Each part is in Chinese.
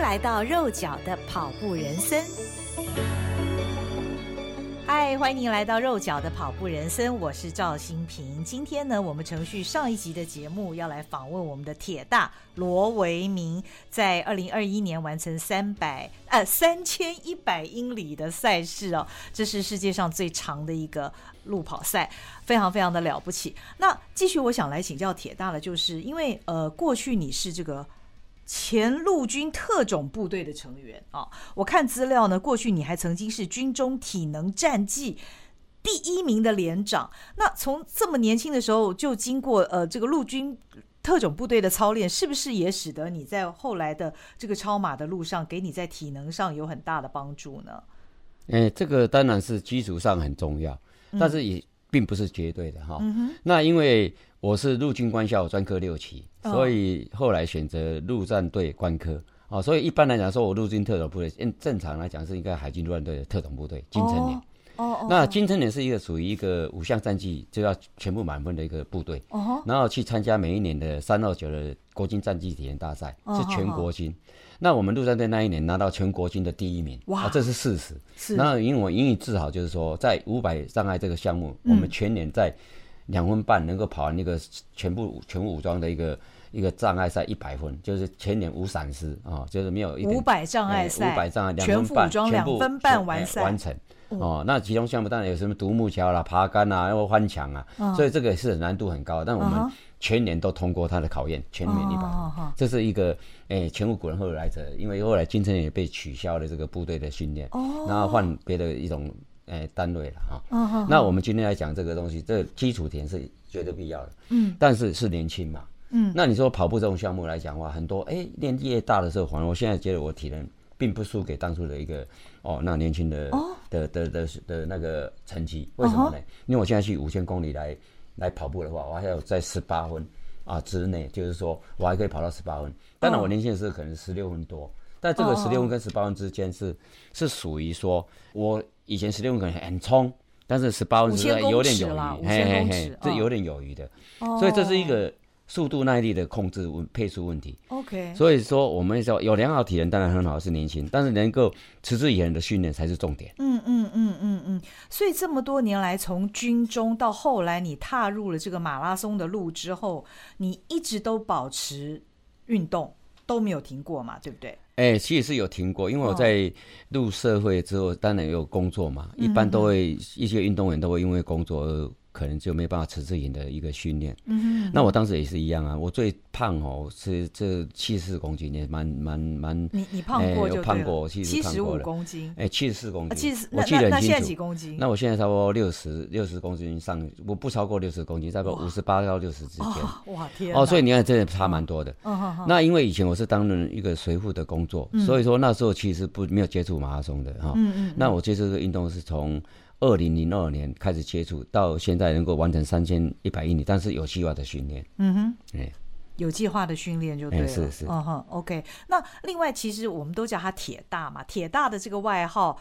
来到肉脚的跑步人生。嗨，欢迎您来到肉脚的跑步人生，我是赵新平。今天呢，我们程序上一集的节目，要来访问我们的铁大罗维明，在二零二一年完成三百呃三千一百英里的赛事哦，这是世界上最长的一个路跑赛，非常非常的了不起。那继续，我想来请教铁大的，就是因为呃，过去你是这个。前陆军特种部队的成员啊，我看资料呢，过去你还曾经是军中体能战绩第一名的连长。那从这么年轻的时候就经过呃这个陆军特种部队的操练，是不是也使得你在后来的这个超马的路上，给你在体能上有很大的帮助呢？哎，这个当然是基础上很重要，但是也并不是绝对的哈。嗯、那因为。我是陆军官校专科六期，所以后来选择陆战队官科啊。所以一般来讲，说我陆军特种部队，嗯，正常来讲是应该海军陆战队的特种部队金城连。哦，那金城连是一个属于一个五项战绩就要全部满分的一个部队。哦，然后去参加每一年的三二九的国军战绩体验大赛，是全国军。那我们陆战队那一年拿到全国军的第一名，哇，这是事实。是。那因为我引以自豪，就是说在五百障碍这个项目，我们全年在。两分半能够跑完那个全部全武装的一个一个障碍赛一百分，就是全年无闪失啊，就是没有一五百障碍赛，五百障碍两分半全部分半完赛完成哦。那其中项目当然有什么独木桥啦、爬杆啊、或翻墙啊，所以这个是难度很高。但我们全年都通过他的考验，全年一百分，这是一个诶前无古人后无来者，因为后来金城也被取消了这个部队的训练，然后换别的一种。哎，单位了哈。哦哦、那我们今天来讲这个东西，这个、基础田是绝对必要的。嗯。但是是年轻嘛。嗯。那你说跑步这种项目来讲的话，很多哎，年纪越大的时候，反而我现在觉得我体能并不输给当初的一个哦，那年轻的、哦、的的的的，那个成绩。为什么呢？哦、因为我现在去五千公里来来跑步的话，我还要在十八分啊之内，就是说我还可以跑到十八分。当然我年轻的时候可能十六分多，但这个十六分跟十八分之间是、哦、是属于说我。以前十六分可能很冲，但是十八分是有点有余，嘿嘿嘿，这有点有余的，哦、所以这是一个速度耐力的控制问配速问题。OK，所以说我们说有良好体能当然很好，是年轻，但是能够持之以恒的训练才是重点。嗯嗯嗯嗯嗯，所以这么多年来，从军中到后来你踏入了这个马拉松的路之后，你一直都保持运动都没有停过嘛，对不对？哎、欸，其实是有停过，因为我在入社会之后，当然有工作嘛，一般都会一些运动员都会因为工作而。可能就没办法持之以恒的一个训练。嗯哼，那我当时也是一样啊。我最胖哦，是这七十四公斤，也蛮蛮蛮。你你胖过就。胖过，七十五公斤。哎，七十四公斤。七十，我记得很清楚。那现在几公斤？那我现在差不多六十六十公斤上，我不超过六十公斤，差不多五十八到六十之间。哇天！哦，所以你看，真的差蛮多的。那因为以前我是担任一个随护的工作，所以说那时候其实不没有接触马拉松的哈。嗯嗯。那我接触这个运动是从。二零零二年开始接触，到现在能够完成三千一百英里，但是有计划的训练。嗯哼，哎，有计划的训练就对了。是是。嗯哼，OK。那另外，其实我们都叫他铁大嘛，铁大的这个外号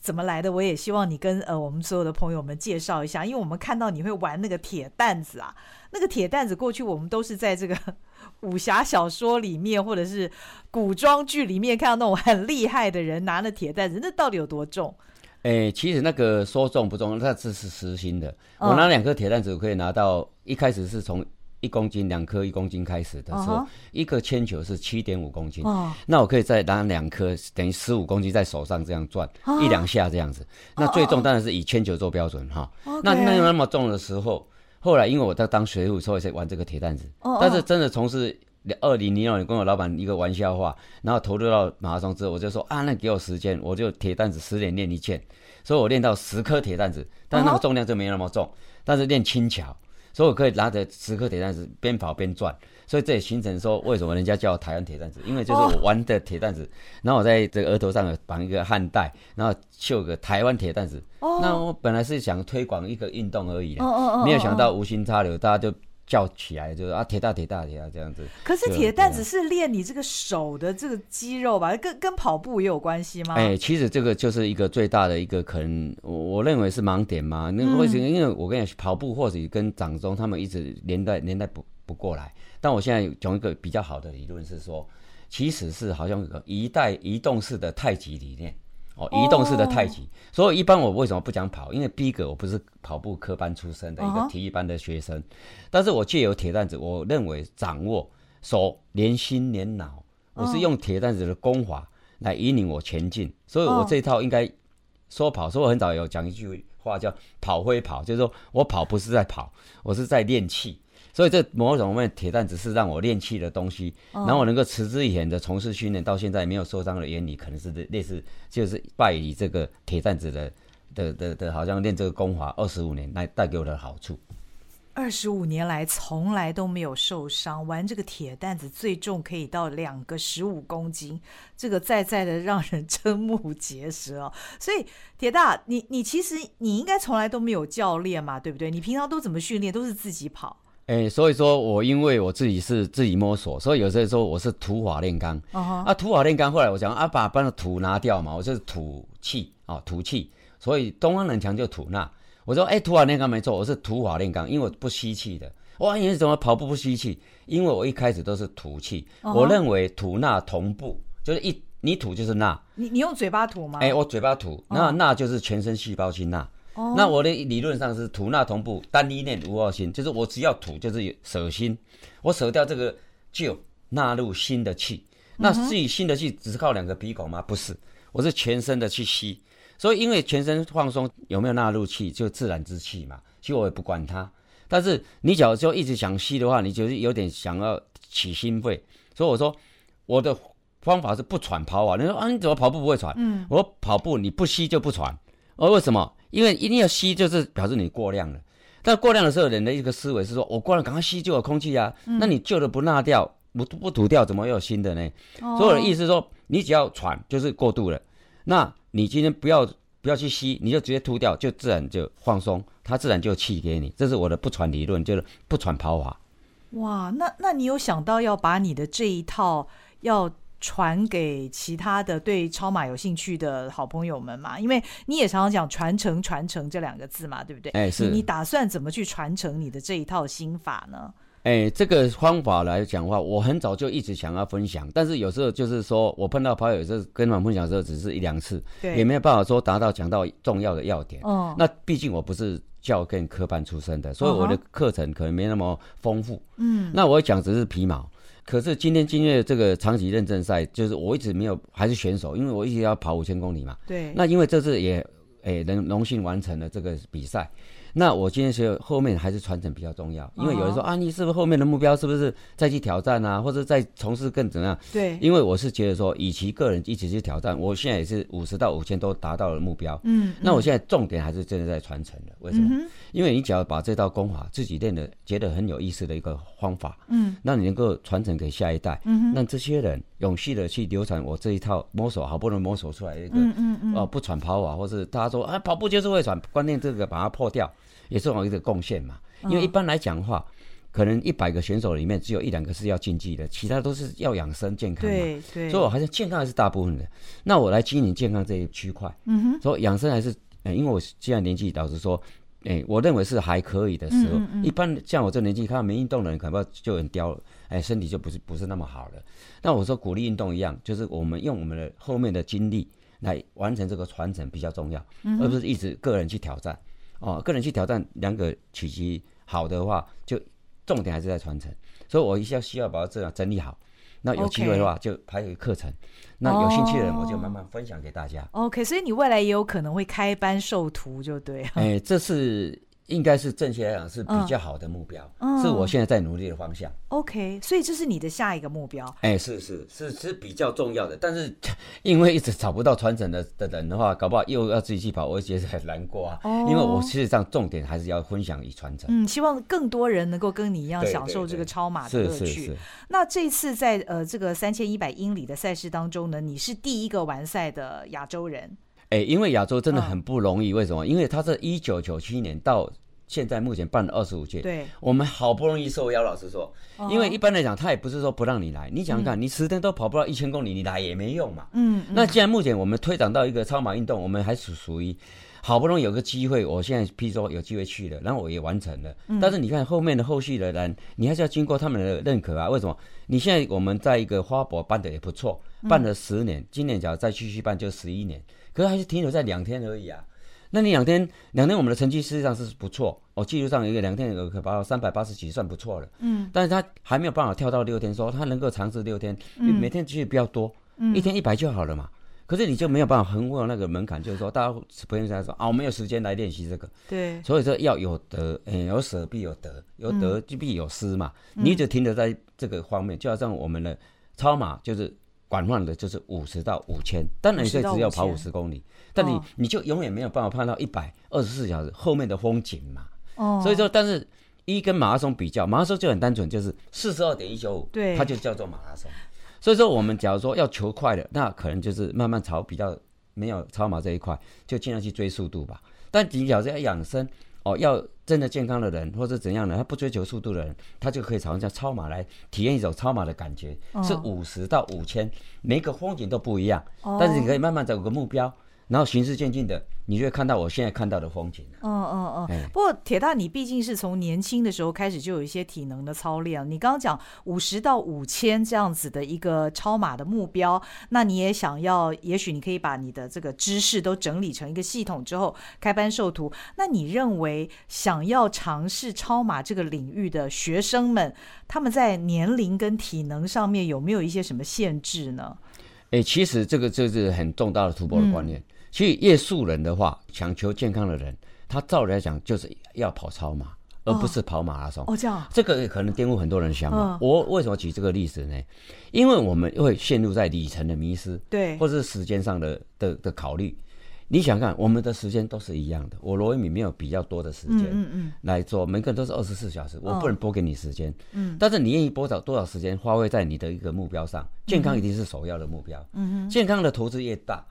怎么来的？我也希望你跟呃我们所有的朋友们介绍一下，因为我们看到你会玩那个铁担子啊，那个铁担子过去我们都是在这个 武侠小说里面或者是古装剧里面看到那种很厉害的人拿了铁担子，那到底有多重？哎、欸，其实那个说重不重，那这是实心的。哦、我拿两颗铁蛋子，我可以拿到一开始是从一公斤，两颗一公斤开始的时候，哦、一个铅球是七点五公斤。哦、那我可以再拿两颗，等于十五公斤在手上这样转、哦、一两下这样子。那最重当然是以铅球做标准哈。那那那么重的时候，后来因为我在当学徒，所以才玩这个铁蛋子。哦、但是真的从事。二零零二年跟我老板一个玩笑话，然后投入到马拉松之后，我就说啊，那给我时间，我就铁担子十点练一件，所以我练到十颗铁担子，但是那个重量就没那么重，但是练轻巧，所以我可以拿着十颗铁担子边跑边转，所以这也形成说为什么人家叫我台湾铁担子，因为就是我玩的铁担子，然后我在这个额头上绑一个汗带，然后绣个台湾铁担子，那我本来是想推广一个运动而已，没有想到无心插柳，大家就。叫起来就是啊，铁大铁大铁大这样子。可是铁蛋只是练你这个手的这个肌肉吧？跟跟跑步也有关系吗？哎、欸，其实这个就是一个最大的一个可能，我我认为是盲点嘛。那为什么？因为我跟你讲，跑步或许跟掌中他们一直连带连带不不过来。但我现在讲一个比较好的理论是说，其实是好像一代移动式的太极理念。哦，移动式的太极，所以一般我为什么不讲跑？因为逼格我不是跑步科班出身的一个体育班的学生，但是我借由铁蛋子，我认为掌握手连心连脑，我是用铁蛋子的功法来引领我前进，所以我这一套应该说跑，所以我很早有讲一句话叫跑会跑，就是说我跑不是在跑，我是在练气。所以这某种方面，铁蛋子是让我练气的东西，然后我能够持之以恒的从事训练，到现在没有受伤的原理，可能是类似，就是拜以这个铁蛋子的的的的，好像练这个功法二十五年来带给我的好处。二十五年来从来都没有受伤，玩这个铁蛋子最重可以到两个十五公斤，这个在在的让人瞠目结舌哦。所以铁大，你你其实你应该从来都没有教练嘛，对不对？你平常都怎么训练？都是自己跑。哎、欸，所以说我因为我自己是自己摸索，所以有时候说我是土法炼钢。Uh huh. 啊，土法炼钢，后来我想啊，把把那土拿掉嘛，我就是土气啊，土气。所以东方人讲就吐纳。我说哎、欸，土法炼钢没错，我是土法炼钢，因为我不吸气的。哇，你怎么跑步不吸气？因为我一开始都是吐气。Uh huh. 我认为吐纳同步，就是一你吐就是纳。你你用嘴巴吐吗？哎、欸，我嘴巴吐，那纳就是全身细胞去纳。Oh. 那我的理论上是吐纳同步，单一念无二心，就是我只要吐就是舍心，我舍掉这个旧，纳入新的气。那至于新的气只是靠两个鼻孔吗？不是，我是全身的去吸。所以因为全身放松，有没有纳入气就自然之气嘛。其实我也不管它。但是你假如说一直想吸的话，你就是有点想要起心肺。所以我说我的方法是不喘跑啊。你说啊，你怎么跑步不会喘？嗯，我说跑步你不吸就不喘。而为什么？因为一定要吸，就是表示你过量了。但过量的时候，人的一个思维是说：我过量，赶快吸就有空气啊。嗯、那你旧的不纳掉，不不吐掉，怎么又有新的呢？哦、所以我的意思是说，你只要喘，就是过度了。那你今天不要不要去吸，你就直接吐掉，就自然就放松，它自然就气给你。这是我的不喘理论，就是不喘跑法。哇，那那你有想到要把你的这一套要？传给其他的对超马有兴趣的好朋友们嘛，因为你也常常讲传承传承这两个字嘛，对不对？哎，是你。打算怎么去传承你的这一套心法呢？哎，这个方法来讲的话，我很早就一直想要分享，但是有时候就是说我碰到跑友，有时候跟他们分享的时候，只是一两次，对，也没有办法说达到讲到重要的要点。哦，那毕竟我不是教跟科班出身的，所以我的课程可能没那么丰富。嗯，那我讲只是皮毛。可是今天今日这个长期认证赛，就是我一直没有还是选手，因为我一直要跑五千公里嘛。对。那因为这次也诶能荣幸完成了这个比赛。那我今天学后面还是传承比较重要，因为有人说啊，你是不是后面的目标是不是再去挑战啊，或者再从事更怎样？对，因为我是觉得说，与其个人一起去挑战，我现在也是五十到五千都达到了目标。嗯，那我现在重点还是真的在传承的，为什么？嗯、因为你只要把这套功法自己练的觉得很有意思的一个方法，嗯，那你能够传承给下一代，嗯哼，让这些人永续的去流传我这一套摸索，好不容易摸索出来一个，嗯嗯嗯，哦、呃，不喘跑法，或是大家说啊，跑步就是会喘，关键这个把它破掉。也是我一个贡献嘛，因为一般来讲的话，可能一百个选手里面只有一两个是要竞技的，其他都是要养生健康嘛。对对。所以我还是健康还是大部分的。那我来经营健康这一区块。嗯哼。所以养生还是，欸、因为我现在年纪，老实说，哎、欸，我认为是还可以的时候。嗯嗯嗯。一般像我这年纪，看到没运动的人，可能就很刁了，哎、欸，身体就不是不是那么好了。那我说鼓励运动一样，就是我们用我们的后面的精力来完成这个传承比较重要，嗯、而不是一直个人去挑战。哦，个人去挑战两个取其好的话，就重点还是在传承，所以我一下需要把它这样整理好。那有机会的话，就还有课程。那有兴趣的人，我就慢慢分享给大家。OK，所以你未来也有可能会开班授徒，就对。哎、欸，这是。应该是正确来讲是比较好的目标，嗯、是我现在在努力的方向。OK，所以这是你的下一个目标。哎、欸，是是是是比较重要的，但是因为一直找不到传承的的人的话，搞不好又要自己去跑，我觉得很难过啊。哦、因为我事实上重点还是要分享与传承。嗯，希望更多人能够跟你一样享受这个超马的乐趣。是是是。那这次在呃这个三千一百英里的赛事当中呢，你是第一个完赛的亚洲人。哎、欸，因为亚洲真的很不容易，为什么？因为他是一九九七年到现在目前办了二十五届，对，我们好不容易受邀。老实说，因为一般来讲，他也不是说不让你来。你想想看，你十天都跑不到一千公里，你来也没用嘛。嗯，那既然目前我们推展到一个超马运动，我们还属属于好不容易有个机会，我现在譬如说有机会去了，然后我也完成了。嗯、但是你看后面的后续的人，你还是要经过他们的认可啊。为什么？你现在我们在一个花博办的也不错，办了十年，嗯、今年假如再继续办就十一年，可是还是停留在两天而已啊。那你两天，两天我们的成绩事实际上是不错，哦，记录上有一个两天有可达到三百八十几，算不错了。嗯，但是他还没有办法跳到六天，说他能够尝试六天，嗯、每天其实比较多，嗯、一天一百就好了嘛。可是你就没有办法横过那个门槛，就是说大家不用再说啊，我没有时间来练习这个。对，所以说要有得，嗯，有舍必有得，有得就必有失嘛。嗯、你一直停留在这个方面，就好像我们的超马就是。广泛的就是五十到五千，当然你只要跑五十公里，但你你就永远没有办法碰到一百二十四小时后面的风景嘛。哦，所以说，但是一跟马拉松比较，马拉松就很单纯，就是四十二点一九五，对，它就叫做马拉松。所以说，我们假如说要求快的，那可能就是慢慢朝比较没有超马这一块，就尽量去追速度吧。但你要是要养生。哦，要真的健康的人，或者怎样的，他不追求速度的人，他就可以朝像超马来体验一种超马的感觉，是五十到五千，每个风景都不一样，但是你可以慢慢找个目标。然后循序渐进的，你就会看到我现在看到的风景。嗯嗯嗯。哎、不过铁大，你毕竟是从年轻的时候开始就有一些体能的操练。你刚刚讲五十到五千这样子的一个超马的目标，那你也想要，也许你可以把你的这个知识都整理成一个系统之后开班授徒。那你认为想要尝试超马这个领域的学生们，他们在年龄跟体能上面有没有一些什么限制呢？哎，其实这个就是很重大的突破的观念。嗯其实，越素人的话，强求健康的人，他照理来讲就是要跑超马，而不是跑马拉松。哦，这样，这个可能颠覆很多人的想法。嗯、我为什么举这个例子呢？因为我们会陷入在里程的迷失，对，或者是时间上的的的考虑。你想看，我们的时间都是一样的。我罗维铭没有比较多的时间，嗯嗯，来做，每个人都是二十四小时，我不能拨给你时间，嗯，但是你愿意拨少多少时间花费在你的一个目标上？健康一定是首要的目标，嗯，健康的投资越大。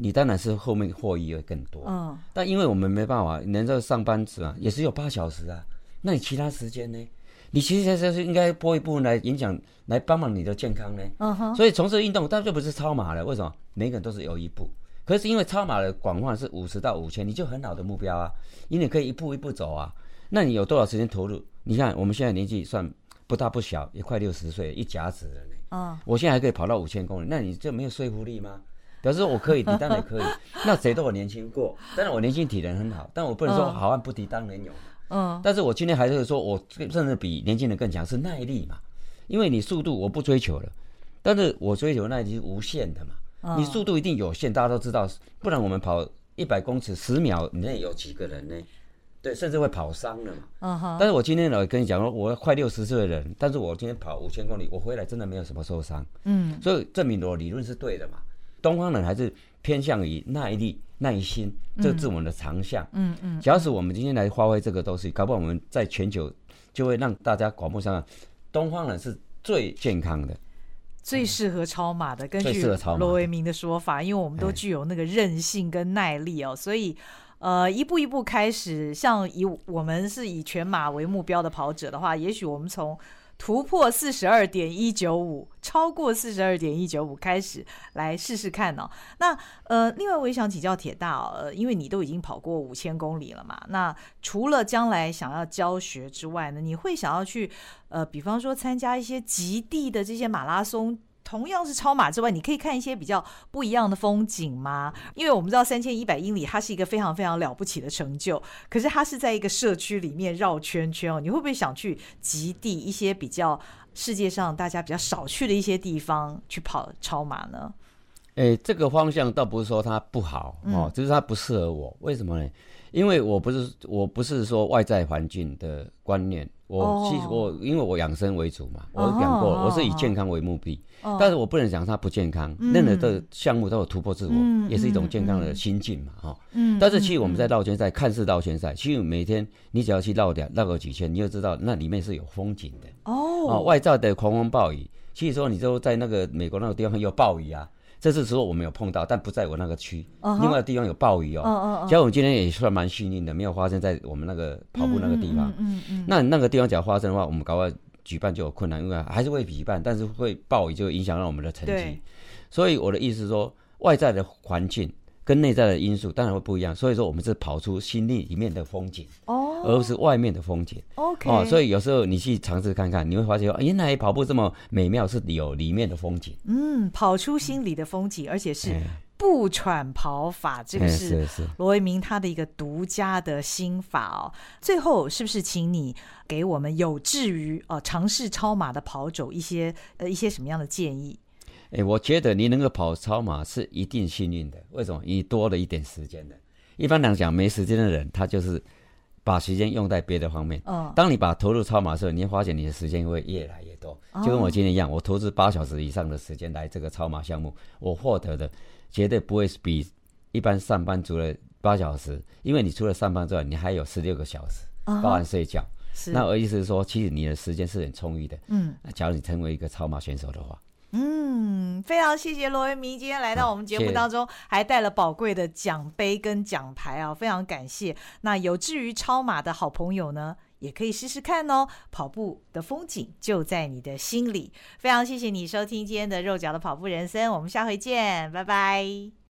你当然是后面获益会更多，嗯，但因为我们没办法，人在上班时啊，也只有八小时啊，那你其他时间呢？你其实是应该拨一部分来影响，来帮忙你的健康呢。嗯哼。所以从事运动，当然就不是超马了。为什么？每个人都是有一步，可是因为超马的广泛是五十到五千，你就很好的目标啊，因为你可以一步一步走啊。那你有多少时间投入？你看我们现在年纪算不大不小，也快六十岁，一甲子了呢。嗯。我现在还可以跑到五千公里，那你这没有说服力吗？表示我可以，你当然也可以。那谁都有年轻过，当然我年轻体能很好，但我不能说好汉不提当年勇。嗯，但是我今天还是说，我甚至比年轻人更强，是耐力嘛。因为你速度我不追求了，但是我追求耐力是无限的嘛。你速度一定有限，大家都知道，不然我们跑一百公尺十秒内有几个人呢？对，甚至会跑伤了嘛。嗯哼。但是我今天呢跟你讲说，我快六十岁的人，但是我今天跑五千公里，我回来真的没有什么受伤。嗯，所以证明我理论是对的嘛。东方人还是偏向于耐力、耐心，这是我们的长项。嗯嗯。假使我们今天来发挥这个东西，搞不好我们在全球就会让大家广播上，东方人是最健康的，最适合超马的。根据罗维明的说法，因为我们都具有那个韧性跟耐力哦，所以呃，一步一步开始，像以我们是以全马为目标的跑者的话，也许我们从。突破四十二点一九五，超过四十二点一九五，开始来试试看、哦。那呃，另外我也想请教铁大哦，呃，因为你都已经跑过五千公里了嘛，那除了将来想要教学之外呢，你会想要去呃，比方说参加一些极地的这些马拉松？同样是超马之外，你可以看一些比较不一样的风景吗？因为我们知道三千一百英里，它是一个非常非常了不起的成就，可是它是在一个社区里面绕圈圈哦。你会不会想去极地一些比较世界上大家比较少去的一些地方去跑超马呢？诶，这个方向倒不是说它不好哦，就是它不适合我。为什么呢？因为我不是我不是说外在环境的观念。我其实我因为我养生为主嘛，我讲过了，我是以健康为目的，但是我不能讲它不健康，任何的项目都有突破自我，也是一种健康的心境嘛，哈。但是其实我们在绕圈赛，看似绕圈赛，其实每天你只要去绕点绕个几圈，你就知道那里面是有风景的。哦，外在的狂风暴雨，其实说你就在那个美国那个地方有暴雨啊。这次时候我们有碰到，但不在我那个区。Uh. 另外的地方有暴雨哦。Uh huh. 像我们今天也算蛮幸运的，没有发生在我们那个跑步那个地方。嗯嗯嗯。那那个地方只要发生的话，我们搞不好举办就有困难，因为还是会举办，但是会暴雨就影响到我们的成绩。对。所以我的意思是说，外在的环境跟内在的因素当然会不一样。所以说，我们是跑出心里里面的风景哦，而不是外面的风景。OK，哦，所以有时候你去尝试看看，你会发现，原来跑步这么美妙，是有里面的风景。嗯，跑出心里的风景，而且是。不喘跑法，这个是罗维明他的一个独家的心法哦。最后，是不是请你给我们有志于呃尝试超马的跑者一些呃一些什么样的建议？哎，我觉得你能够跑超马是一定幸运的。为什么？你多了一点时间的。一般来讲，没时间的人，他就是把时间用在别的方面。哦。当你把投入超马的时候，你会发现你的时间会越来越多。就跟我今天一样，我投资八小时以上的时间来这个超马项目，我获得的。绝对不会比一般上班族的八小时，因为你除了上班之外，你还有十六个小时，包含睡觉。是。那我意思是说，其实你的时间是很充裕的。嗯。假如你成为一个超马选手的话。嗯，非常谢谢罗维明今天来到我们节目当中，还带了宝贵的奖杯跟奖牌啊，非常感谢。那有志于超马的好朋友呢，也可以试试看哦。跑步的风景就在你的心里。非常谢谢你收听今天的肉脚的跑步人生，我们下回见，拜拜。